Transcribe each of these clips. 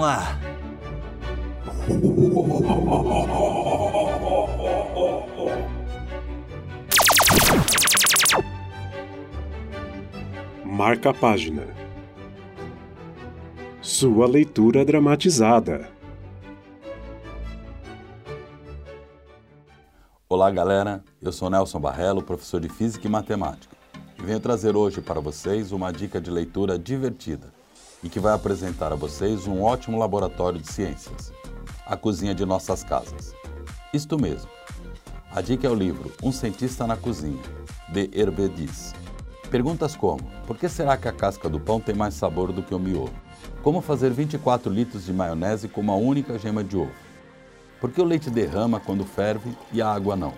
Mua. Marca a página. Sua leitura dramatizada. Olá, galera. Eu sou Nelson Barrelo, professor de Física e Matemática, e venho trazer hoje para vocês uma dica de leitura divertida e que vai apresentar a vocês um ótimo laboratório de ciências, a cozinha de nossas casas. Isto mesmo. A dica é o livro Um Cientista na Cozinha, de Hervé Diz. Perguntas como: por que será que a casca do pão tem mais sabor do que o miolo? Como fazer 24 litros de maionese com uma única gema de ovo? Por que o leite derrama quando ferve e a água não?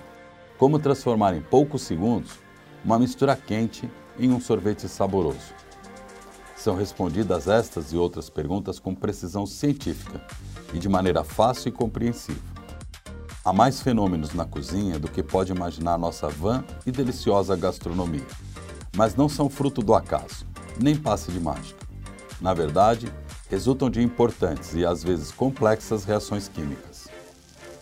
Como transformar em poucos segundos uma mistura quente em um sorvete saboroso? São respondidas estas e outras perguntas com precisão científica e de maneira fácil e compreensível. Há mais fenômenos na cozinha do que pode imaginar nossa vã e deliciosa gastronomia mas não são fruto do acaso, nem passe de mágica. Na verdade, resultam de importantes e às vezes complexas reações químicas.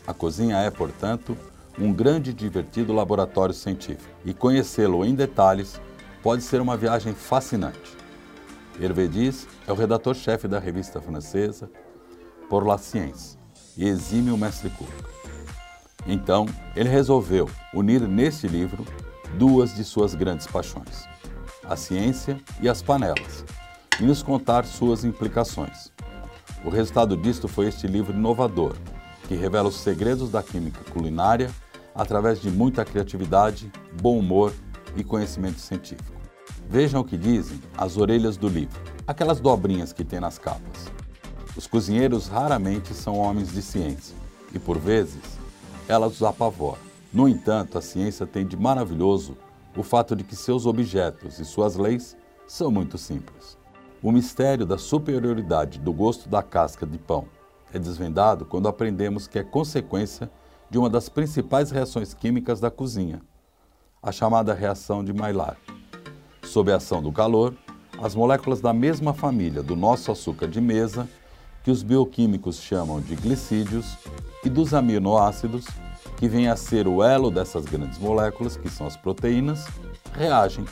A cozinha é, portanto, um grande e divertido laboratório científico, e conhecê-lo em detalhes pode ser uma viagem fascinante. Hervé Diz é o redator-chefe da revista francesa Por la Science e exime o mestre Cook. Então, ele resolveu unir neste livro duas de suas grandes paixões, a ciência e as panelas, e nos contar suas implicações. O resultado disto foi este livro inovador, que revela os segredos da química culinária através de muita criatividade, bom humor e conhecimento científico. Vejam o que dizem as orelhas do livro, aquelas dobrinhas que tem nas capas. Os cozinheiros raramente são homens de ciência e, por vezes, elas os apavoram. No entanto, a ciência tem de maravilhoso o fato de que seus objetos e suas leis são muito simples. O mistério da superioridade do gosto da casca de pão é desvendado quando aprendemos que é consequência de uma das principais reações químicas da cozinha, a chamada reação de Maillard. Sob a ação do calor, as moléculas da mesma família do nosso açúcar de mesa, que os bioquímicos chamam de glicídios, e dos aminoácidos, que vem a ser o elo dessas grandes moléculas, que são as proteínas, reagem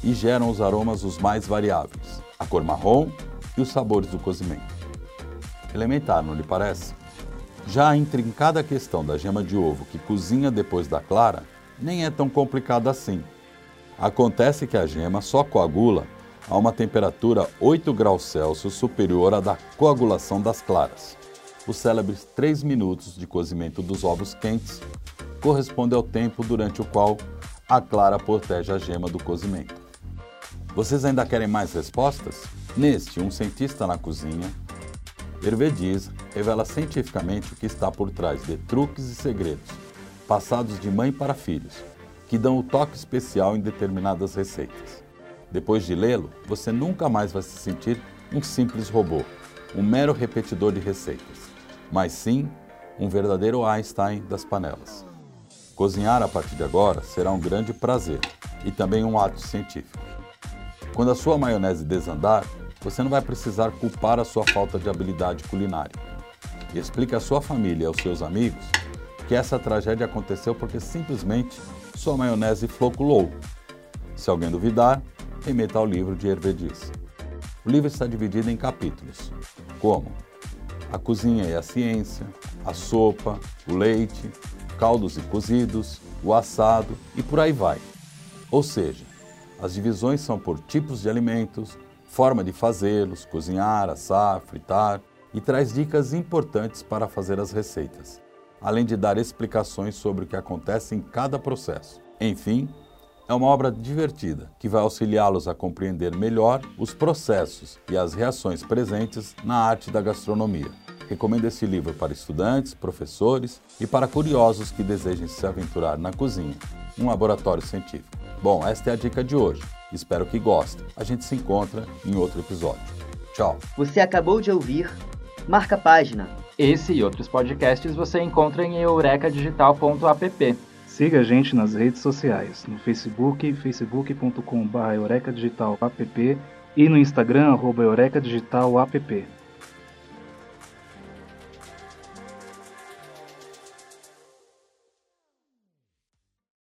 e geram os aromas os mais variáveis, a cor marrom e os sabores do cozimento. Elementar, não lhe parece? Já a intrincada questão da gema de ovo que cozinha depois da clara nem é tão complicada assim. Acontece que a gema só coagula a uma temperatura 8 graus Celsius superior à da coagulação das claras. Os célebres 3 minutos de cozimento dos ovos quentes corresponde ao tempo durante o qual a clara protege a gema do cozimento. Vocês ainda querem mais respostas? Neste, um cientista na cozinha, Hervé Diz revela cientificamente o que está por trás de truques e segredos, passados de mãe para filhos, que dão o toque especial em determinadas receitas. Depois de lê-lo, você nunca mais vai se sentir um simples robô, um mero repetidor de receitas mas sim um verdadeiro Einstein das panelas. Cozinhar a partir de agora será um grande prazer e também um ato científico. Quando a sua maionese desandar, você não vai precisar culpar a sua falta de habilidade culinária. E explique à sua família e aos seus amigos que essa tragédia aconteceu porque simplesmente sua maionese floculou. Se alguém duvidar, remeta ao livro de Hervé Diz. O livro está dividido em capítulos, como a cozinha e a ciência, a sopa, o leite, caldos e cozidos, o assado e por aí vai. Ou seja, as divisões são por tipos de alimentos, forma de fazê-los, cozinhar, assar, fritar e traz dicas importantes para fazer as receitas, além de dar explicações sobre o que acontece em cada processo. Enfim, é uma obra divertida que vai auxiliá-los a compreender melhor os processos e as reações presentes na arte da gastronomia. Recomendo esse livro para estudantes, professores e para curiosos que desejem se aventurar na cozinha, um laboratório científico. Bom, esta é a dica de hoje. Espero que gostem. A gente se encontra em outro episódio. Tchau. Você acabou de ouvir Marca Página. Esse e outros podcasts você encontra em eurecadigital.app. Siga a gente nas redes sociais, no Facebook, facebook.com.br eurecadigital.app e no Instagram, arroba eurecadigital.app.